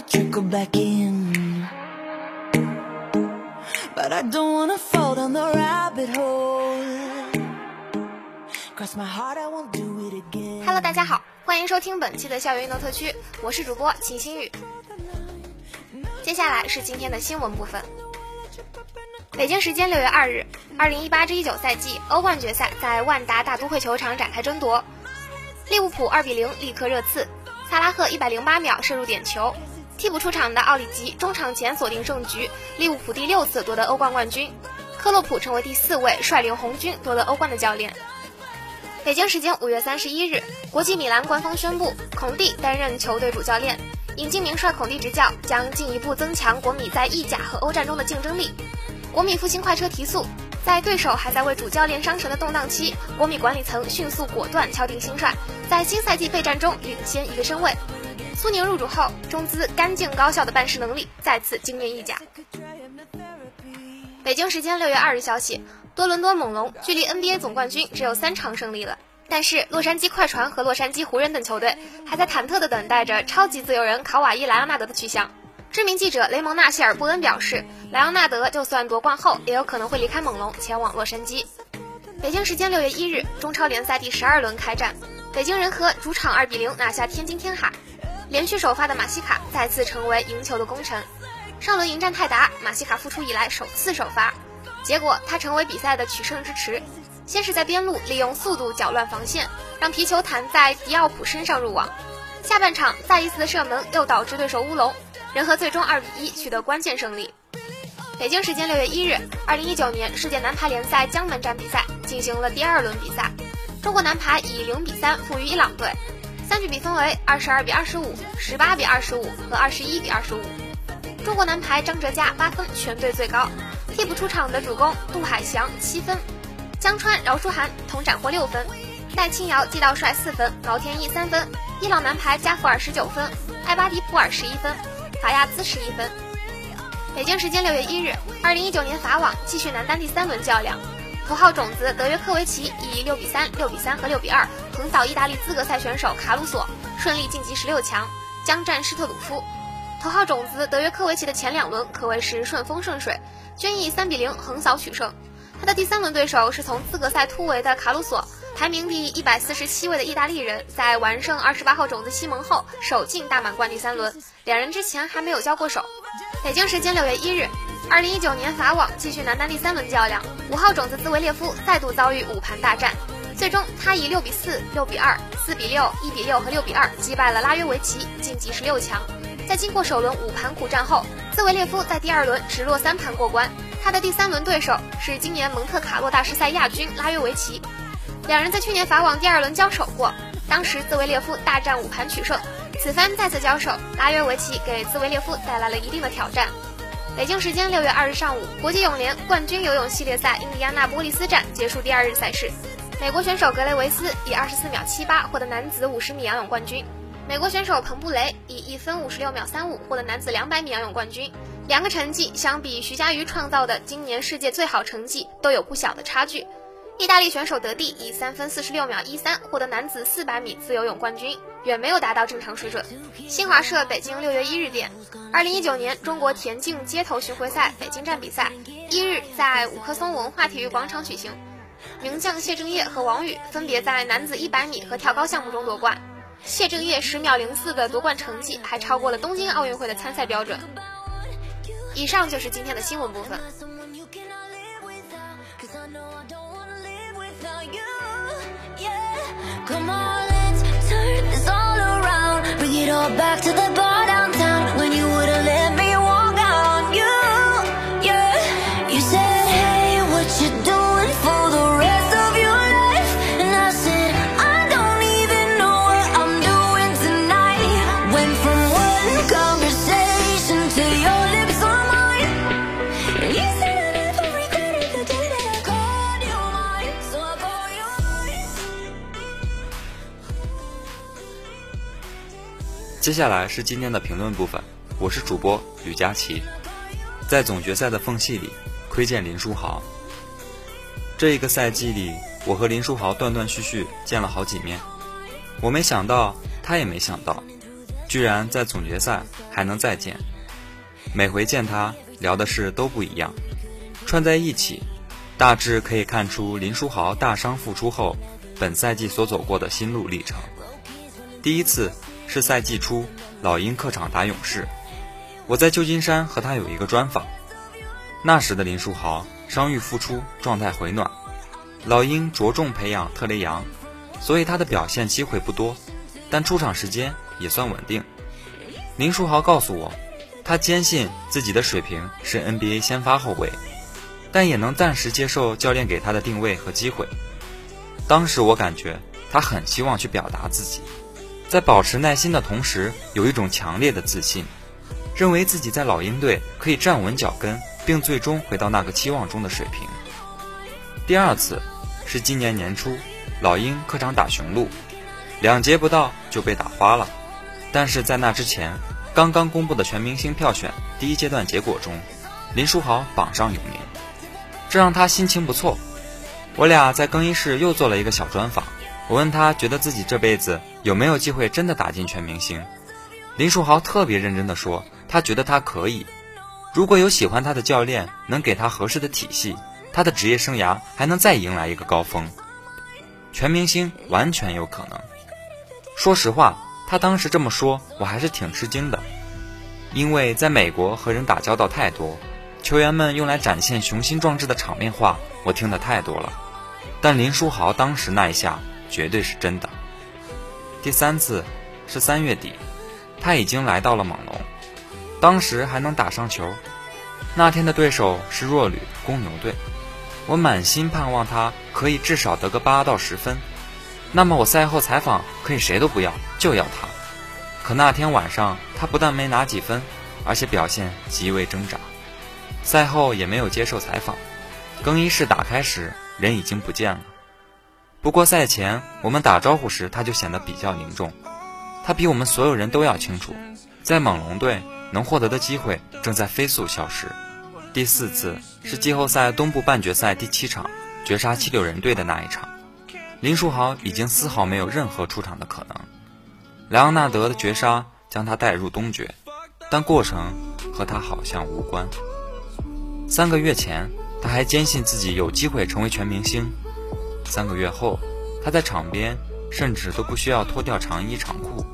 To trickle back in. But i don't wanna fall down the rabbit hole. Cross my heart i won't do it again. Hello 大家好欢迎收听本期的校园运动特区我是主播秦新宇。接下来是今天的新闻部分。北京时间六月二日二零一八至一九赛季欧冠决赛在万达大都会球场展开争夺。利物浦二比零力克热刺萨拉赫一百零八秒射入点球，替补出场的奥里吉中场前锁定胜局，利物浦第六次夺得欧冠冠军，克洛普成为第四位率领红军夺得欧冠的教练。北京时间五月三十一日，国际米兰官方宣布孔蒂担任球队主教练，引进名帅孔蒂执教将进一步增强国米在意甲和欧战中的竞争力。国米复兴快车提速。在对手还在为主教练伤神的动荡期，国米管理层迅速果断敲定新帅，在新赛季备战中领先一个身位。苏宁入主后，中资干净高效的办事能力再次惊艳意甲。北京时间六月二日消息，多伦多猛龙距离 NBA 总冠军只有三场胜利了，但是洛杉矶快船和洛杉矶湖人等球队还在忐忑地等待着超级自由人考瓦伊莱昂纳德的去向。知名记者雷蒙纳·谢尔布恩表示，莱昂纳德就算夺冠后，也有可能会离开猛龙，前往洛杉矶。北京时间六月一日，中超联赛第十二轮开战，北京人和主场二比零拿下天津天海，连续首发的马西卡再次成为赢球的功臣。上轮迎战泰达，马西卡复出以来首次首发，结果他成为比赛的取胜之池。先是在边路利用速度搅乱防线，让皮球弹在迪奥普身上入网。下半场再一次的射门又导致对手乌龙。人和最终二比一取得关键胜利。北京时间六月一日，二零一九年世界男排联赛江门站比赛进行了第二轮比赛，中国男排以零比三负于伊朗队，三局比分为二十二比二十五、十八比二十五和二十一比二十五。中国男排张哲嘉八分，全队最高。替补出场的主攻杜海翔七分，江川、饶书涵同斩获六分，戴青瑶、季道帅四分，毛天一三分。伊朗男排加弗尔十九分，艾巴迪普尔十一分。法亚兹十一分。北京时间六月一日，二零一九年法网继续男单第三轮较量，头号种子德约科维奇以六比三、六比三和六比二横扫意大利资格赛选手卡鲁索，顺利晋级十六强，将战施特鲁夫。头号种子德约科维奇的前两轮可谓是顺风顺水，均以三比零横扫取胜。他的第三轮对手是从资格赛突围的卡鲁索。排名第一百四十七位的意大利人，在完胜二十八号种子西蒙后，首进大满贯第三轮。两人之前还没有交过手。北京时间六月一日，二零一九年法网继续男单第三轮较量，五号种子兹维列夫再度遭遇五盘大战，最终他以六比四、六比二、四比六、一比六和六比二击败了拉约维奇，晋级十六强。在经过首轮五盘苦战后，兹维列夫在第二轮直落三盘过关。他的第三轮对手是今年蒙特卡洛大师赛亚军拉约维奇。两人在去年法网第二轮交手过，当时兹维列夫大战五盘取胜。此番再次交手，拉约维奇给兹维列夫带来了一定的挑战。北京时间六月二日上午，国际泳联冠军游泳系列赛印第安纳波利斯站结束第二日赛事，美国选手格雷维斯以二十四秒七八获得男子五十米仰泳冠军，美国选手彭布雷以一分五十六秒三五获得男子两百米仰泳冠军。两个成绩相比徐嘉余创造的今年世界最好成绩都有不小的差距。意大利选手德蒂以三分四十六秒一三获得男子四百米自由泳冠军，远没有达到正常水准。新华社北京六月一日电，二零一九年中国田径街头巡回赛北京站比赛一日在五棵松文化体育广场举行，名将谢震业和王宇分别在男子一百米和跳高项目中夺冠。谢震业十秒零四的夺冠成绩还超过了东京奥运会的参赛标准。以上就是今天的新闻部分。all back to the bar. 接下来是今天的评论部分，我是主播吕佳琪。在总决赛的缝隙里窥见林书豪。这一个赛季里，我和林书豪断断续续见了好几面。我没想到，他也没想到，居然在总决赛还能再见。每回见他，聊的事都不一样，串在一起，大致可以看出林书豪大伤复出后，本赛季所走过的心路历程。第一次。是赛季初，老鹰客场打勇士，我在旧金山和他有一个专访。那时的林书豪伤愈复出，状态回暖。老鹰着重培养特雷杨，所以他的表现机会不多，但出场时间也算稳定。林书豪告诉我，他坚信自己的水平是 NBA 先发后卫，但也能暂时接受教练给他的定位和机会。当时我感觉他很希望去表达自己。在保持耐心的同时，有一种强烈的自信，认为自己在老鹰队可以站稳脚跟，并最终回到那个期望中的水平。第二次是今年年初，老鹰客场打雄鹿，两节不到就被打花了。但是在那之前，刚刚公布的全明星票选第一阶段结果中，林书豪榜上有名，这让他心情不错。我俩在更衣室又做了一个小专访。我问他觉得自己这辈子有没有机会真的打进全明星，林书豪特别认真的说，他觉得他可以，如果有喜欢他的教练能给他合适的体系，他的职业生涯还能再迎来一个高峰，全明星完全有可能。说实话，他当时这么说，我还是挺吃惊的，因为在美国和人打交道太多，球员们用来展现雄心壮志的场面话，我听得太多了，但林书豪当时那一下。绝对是真的。第三次是三月底，他已经来到了猛龙，当时还能打上球。那天的对手是弱旅公牛队，我满心盼望他可以至少得个八到十分。那么我赛后采访可以谁都不要，就要他。可那天晚上他不但没拿几分，而且表现极为挣扎。赛后也没有接受采访，更衣室打开时人已经不见了。不过赛前我们打招呼时，他就显得比较凝重。他比我们所有人都要清楚，在猛龙队能获得的机会正在飞速消失。第四次是季后赛东部半决赛第七场，绝杀七六人队的那一场。林书豪已经丝毫没有任何出场的可能。莱昂纳德的绝杀将他带入东决，但过程和他好像无关。三个月前，他还坚信自己有机会成为全明星。三个月后，他在场边甚至都不需要脱掉长衣长裤。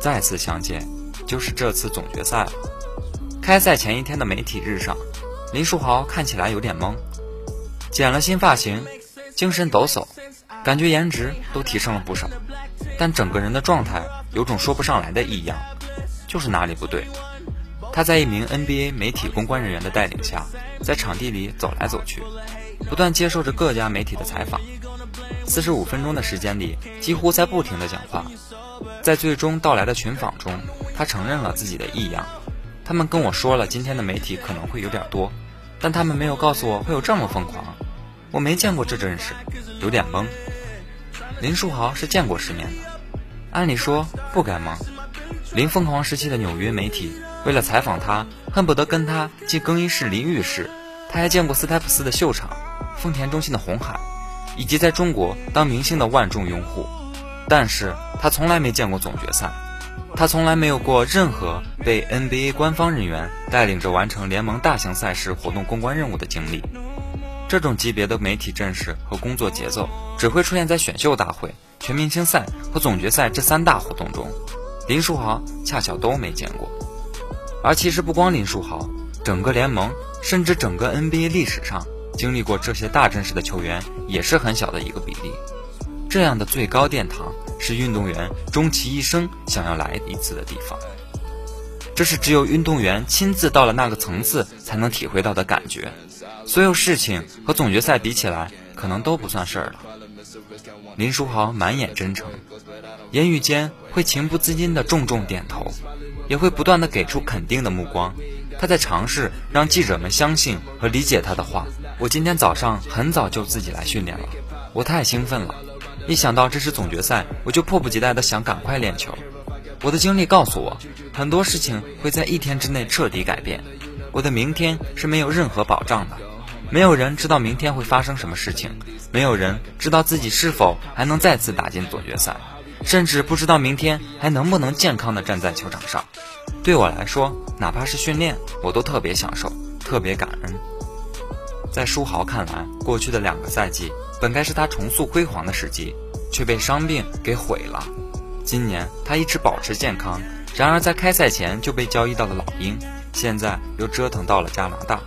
再次相见，就是这次总决赛。开赛前一天的媒体日上，林书豪看起来有点懵，剪了新发型，精神抖擞，感觉颜值都提升了不少，但整个人的状态有种说不上来的异样，就是哪里不对。他在一名 NBA 媒体公关人员的带领下，在场地里走来走去。不断接受着各家媒体的采访，四十五分钟的时间里，几乎在不停的讲话。在最终到来的群访中，他承认了自己的异样。他们跟我说了今天的媒体可能会有点多，但他们没有告诉我会有这么疯狂。我没见过这阵势，有点懵。林书豪是见过世面的，按理说不该懵。林疯狂时期的纽约媒体为了采访他，恨不得跟他进更衣室淋浴室。他还见过斯台普斯的秀场。丰田中心的红海，以及在中国当明星的万众拥护，但是他从来没见过总决赛，他从来没有过任何被 NBA 官方人员带领着完成联盟大型赛事活动公关任务的经历。这种级别的媒体阵势和工作节奏，只会出现在选秀大会、全明星赛和总决赛这三大活动中。林书豪恰巧都没见过。而其实不光林书豪，整个联盟甚至整个 NBA 历史上，经历过这些大阵势的球员也是很小的一个比例。这样的最高殿堂，是运动员终其一生想要来一次的地方。这是只有运动员亲自到了那个层次才能体会到的感觉。所有事情和总决赛比起来，可能都不算事儿了。林书豪满眼真诚，言语间会情不自禁地重重点头，也会不断地给出肯定的目光。他在尝试让记者们相信和理解他的话。我今天早上很早就自己来训练了，我太兴奋了，一想到这是总决赛，我就迫不及待地想赶快练球。我的经历告诉我，很多事情会在一天之内彻底改变。我的明天是没有任何保障的。没有人知道明天会发生什么事情，没有人知道自己是否还能再次打进总决赛，甚至不知道明天还能不能健康的站在球场上。对我来说，哪怕是训练，我都特别享受，特别感恩。在书豪看来，过去的两个赛季本该是他重塑辉煌的时机，却被伤病给毁了。今年他一直保持健康，然而在开赛前就被交易到了老鹰，现在又折腾到了加拿大。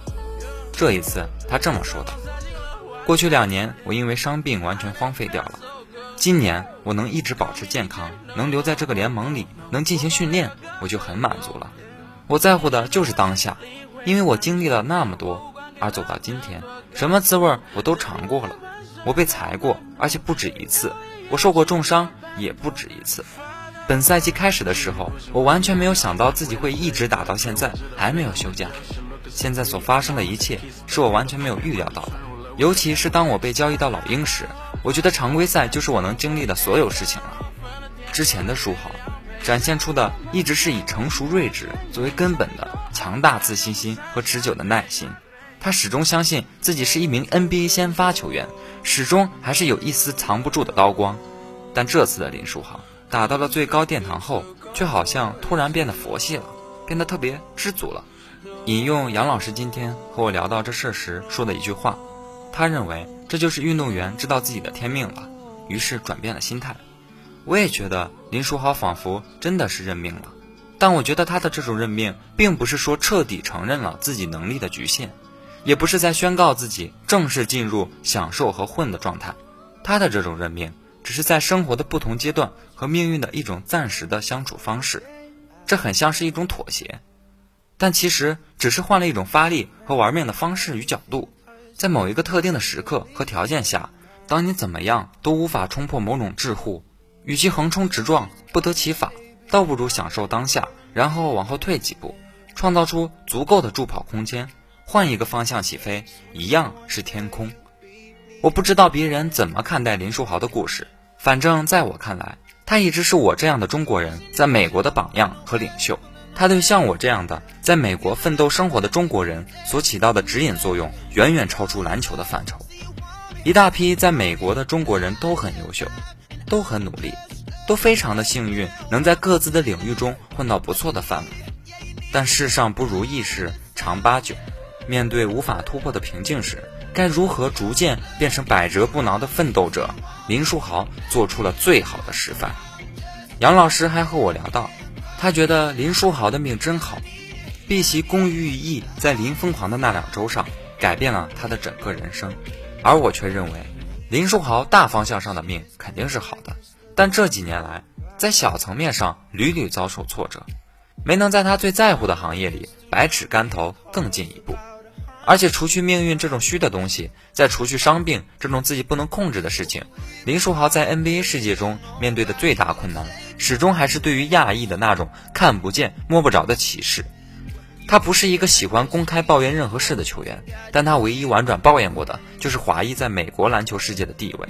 这一次，他这么说的：“过去两年，我因为伤病完全荒废掉了。今年，我能一直保持健康，能留在这个联盟里，能进行训练，我就很满足了。我在乎的就是当下，因为我经历了那么多，而走到今天，什么滋味我都尝过了。我被裁过，而且不止一次；我受过重伤，也不止一次。本赛季开始的时候，我完全没有想到自己会一直打到现在，还没有休假。”现在所发生的一切是我完全没有预料到的，尤其是当我被交易到老鹰时，我觉得常规赛就是我能经历的所有事情了。之前的书豪展现出的一直是以成熟睿智作为根本的强大自信心和持久的耐心，他始终相信自己是一名 NBA 先发球员，始终还是有一丝藏不住的刀光。但这次的林书豪打到了最高殿堂后，却好像突然变得佛系了，变得特别知足了。引用杨老师今天和我聊到这事时说的一句话，他认为这就是运动员知道自己的天命了，于是转变了心态。我也觉得林书豪仿佛真的是认命了，但我觉得他的这种认命，并不是说彻底承认了自己能力的局限，也不是在宣告自己正式进入享受和混的状态。他的这种认命，只是在生活的不同阶段和命运的一种暂时的相处方式，这很像是一种妥协。但其实只是换了一种发力和玩命的方式与角度，在某一个特定的时刻和条件下，当你怎么样都无法冲破某种桎梏，与其横冲直撞不得其法，倒不如享受当下，然后往后退几步，创造出足够的助跑空间，换一个方向起飞，一样是天空。我不知道别人怎么看待林书豪的故事，反正在我看来，他一直是我这样的中国人在美国的榜样和领袖。他对像我这样的在美国奋斗生活的中国人所起到的指引作用，远远超出篮球的范畴。一大批在美国的中国人都很优秀，都很努力，都非常的幸运，能在各自的领域中混到不错的范围。但世上不如意事常八九，面对无法突破的瓶颈时，该如何逐渐变成百折不挠的奋斗者？林书豪做出了最好的示范。杨老师还和我聊到。他觉得林书豪的命真好，毕其功于一役，在林疯狂的那两周上改变了他的整个人生，而我却认为，林书豪大方向上的命肯定是好的，但这几年来在小层面上屡屡遭受挫折，没能在他最在乎的行业里百尺竿头更进一步。而且，除去命运这种虚的东西，再除去伤病这种自己不能控制的事情，林书豪在 NBA 世界中面对的最大困难，始终还是对于亚裔的那种看不见、摸不着的歧视。他不是一个喜欢公开抱怨任何事的球员，但他唯一婉转抱怨过的就是华裔在美国篮球世界的地位。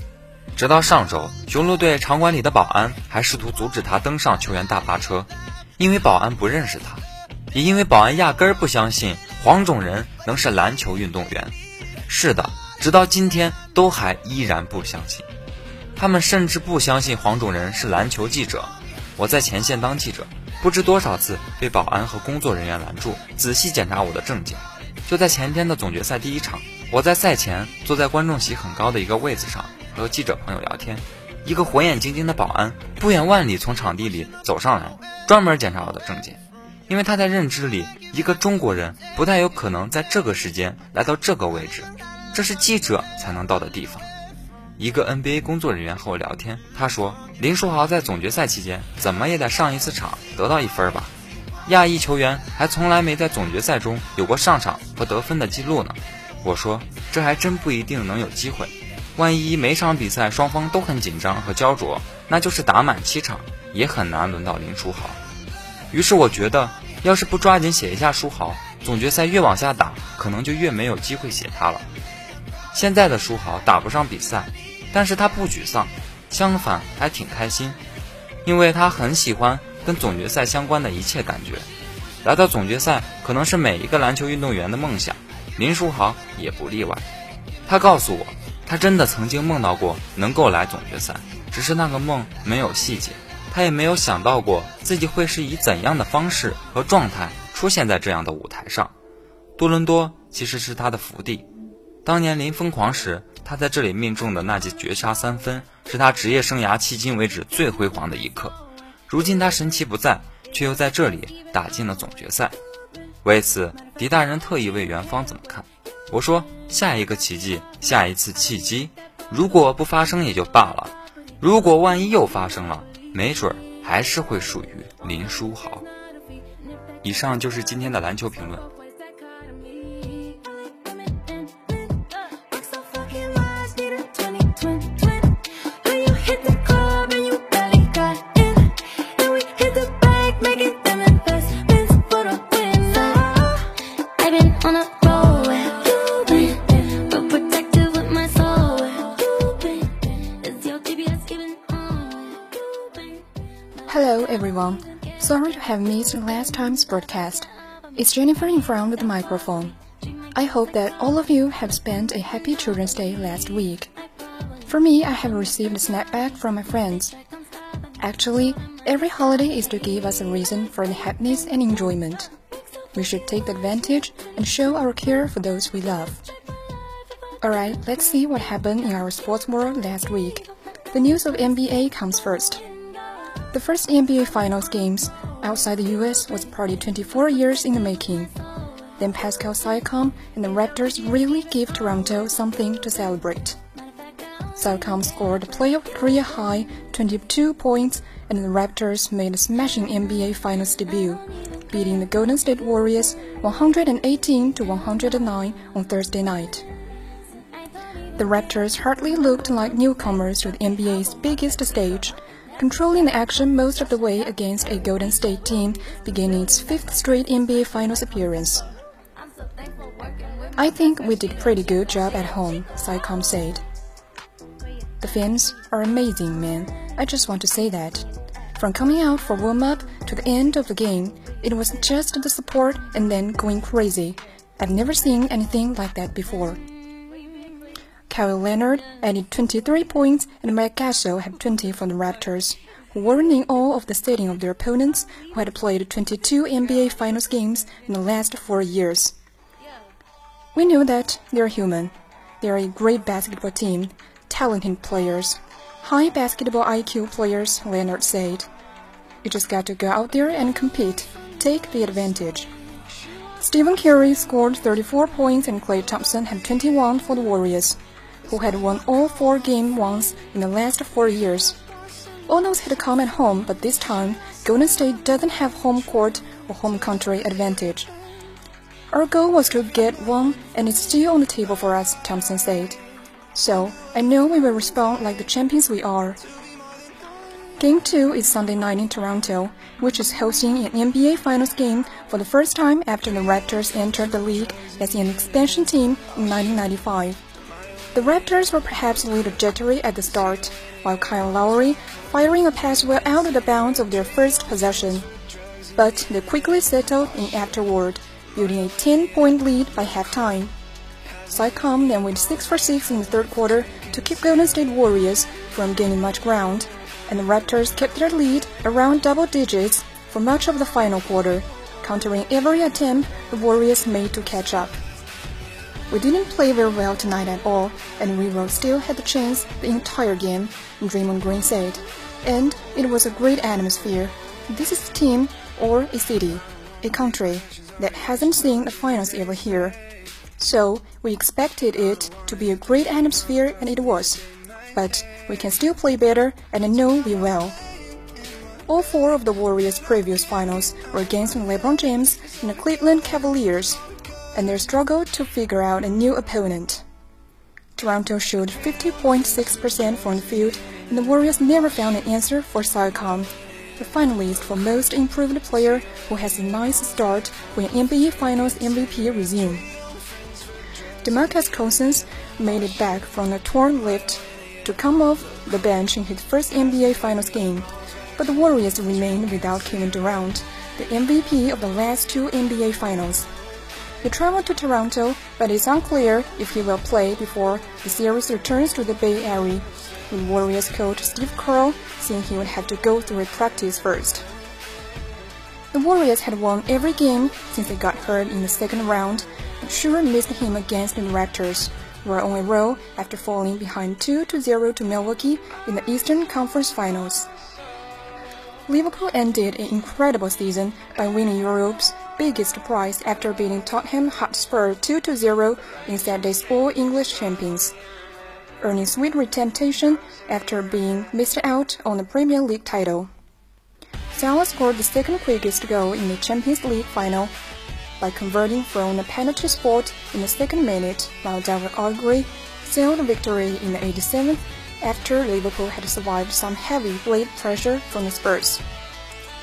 直到上周，雄鹿队场馆里的保安还试图阻止他登上球员大巴车，因为保安不认识他，也因为保安压根儿不相信。黄种人能是篮球运动员？是的，直到今天都还依然不相信。他们甚至不相信黄种人是篮球记者。我在前线当记者，不知多少次被保安和工作人员拦住，仔细检查我的证件。就在前天的总决赛第一场，我在赛前坐在观众席很高的一个位子上，和记者朋友聊天。一个火眼金睛的保安不远万里从场地里走上来，专门检查我的证件，因为他在认知里，一个中国人不太有可能在这个时间来到这个位置，这是记者才能到的地方。一个 NBA 工作人员和我聊天，他说林书豪在总决赛期间怎么也得上一次场，得到一分吧。亚裔球员还从来没在总决赛中有过上场和得分的记录呢。我说这还真不一定能有机会。万一每场比赛双方都很紧张和焦灼，那就是打满七场也很难轮到林书豪。于是我觉得，要是不抓紧写一下书豪，总决赛越往下打，可能就越没有机会写他了。现在的书豪打不上比赛，但是他不沮丧，相反还挺开心，因为他很喜欢跟总决赛相关的一切感觉。来到总决赛可能是每一个篮球运动员的梦想，林书豪也不例外。他告诉我。他真的曾经梦到过能够来总决赛，只是那个梦没有细节，他也没有想到过自己会是以怎样的方式和状态出现在这样的舞台上。多伦多其实是他的福地，当年临疯狂时，他在这里命中的那记绝杀三分，是他职业生涯迄今为止最辉煌的一刻。如今他神奇不在，却又在这里打进了总决赛。为此，狄大人特意问元芳怎么看。我说。下一个奇迹，下一次契机，如果不发生也就罢了，如果万一又发生了，没准儿还是会属于林书豪。以上就是今天的篮球评论。Everyone. Sorry to have missed last time's broadcast. It's Jennifer in front of the microphone. I hope that all of you have spent a happy Children's Day last week. For me, I have received a snapback from my friends. Actually, every holiday is to give us a reason for the happiness and enjoyment. We should take advantage and show our care for those we love. Alright, let's see what happened in our sports world last week. The news of NBA comes first. The first NBA Finals games outside the US was probably 24 years in the making. Then Pascal Siakam and the Raptors really gave Toronto something to celebrate. Siakam scored a playoff career high 22 points and the Raptors made a smashing NBA Finals debut, beating the Golden State Warriors 118 to 109 on Thursday night. The Raptors hardly looked like newcomers to the NBA's biggest stage controlling the action most of the way against a Golden State team beginning its fifth straight NBA Finals appearance. I think we did pretty good job at home, Siakam said. The fans are amazing, man. I just want to say that. From coming out for warm up to the end of the game, it was just the support and then going crazy. I've never seen anything like that before. Kawhi Leonard added 23 points and Mike Gasol had 20 for the Raptors, in awe of the setting of their opponents who had played 22 NBA Finals games in the last four years. We know that they're human. They're a great basketball team, talented players, high basketball IQ players, Leonard said. You just got to go out there and compete, take the advantage. Stephen Curry scored 34 points and Klay Thompson had 21 for the Warriors who had won all four game ones in the last four years. Almost had come at home, but this time, Golden State doesn't have home court or home country advantage. Our goal was to get one, and it's still on the table for us, Thompson said. So, I know we will respond like the champions we are. Game 2 is Sunday night in Toronto, which is hosting an NBA Finals game for the first time after the Raptors entered the league as an expansion team in 1995. The Raptors were perhaps a little jittery at the start, while Kyle Lowry firing a pass well out of the bounds of their first possession. But they quickly settled in afterward, building a 10-point lead by halftime. Sycom then went 6 for 6 in the third quarter to keep Golden State Warriors from gaining much ground, and the Raptors kept their lead around double digits for much of the final quarter, countering every attempt the Warriors made to catch up. We didn't play very well tonight at all, and we will still had the chance the entire game, Draymond Green said. And it was a great atmosphere. This is a team or a city, a country that hasn't seen the finals ever here. So we expected it to be a great atmosphere and it was. But we can still play better and I know we will. All four of the Warriors' previous finals were against LeBron James and the Cleveland Cavaliers, and they struggled to figure out a new opponent. Toronto shot 50.6% from the field, and the Warriors never found an answer for Siakam, the finalist for Most Improved Player who has a nice start when NBA Finals MVP resume. DeMarcus Cousins made it back from a torn left to come off the bench in his first NBA Finals game, but the Warriors remained without Kevin Durant, the MVP of the last two NBA Finals. He traveled to Toronto, but it's unclear if he will play before the series returns to the Bay Area, with Warriors coach Steve Kerr saying he would have to go through a practice first. The Warriors had won every game since they got hurt in the second round, and sure missed him against the Raptors, who were on a roll after falling behind 2-0 to Milwaukee in the Eastern Conference Finals. Liverpool ended an incredible season by winning Europe's biggest prize after beating Tottenham Hotspur 2-0 in Saturday's All English Champions, earning sweet retention after being missed out on the Premier League title. Salah scored the second quickest goal in the Champions League final by converting from a penalty spot in the second minute, while David Aubrey sealed victory in the 87th after Liverpool had survived some heavy blade pressure from the Spurs.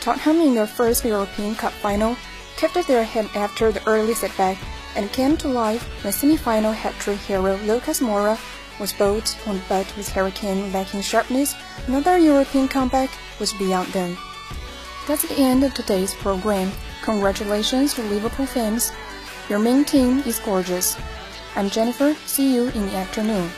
Tottenham in their first European Cup final their head after the early setback and came to life when semi-final hat-trick hero Lucas Moura was both on butt with Hurricane lacking sharpness. Another European comeback was beyond them. That's the end of today's program. Congratulations to Liverpool fans. Your main team is gorgeous. I'm Jennifer. See you in the afternoon.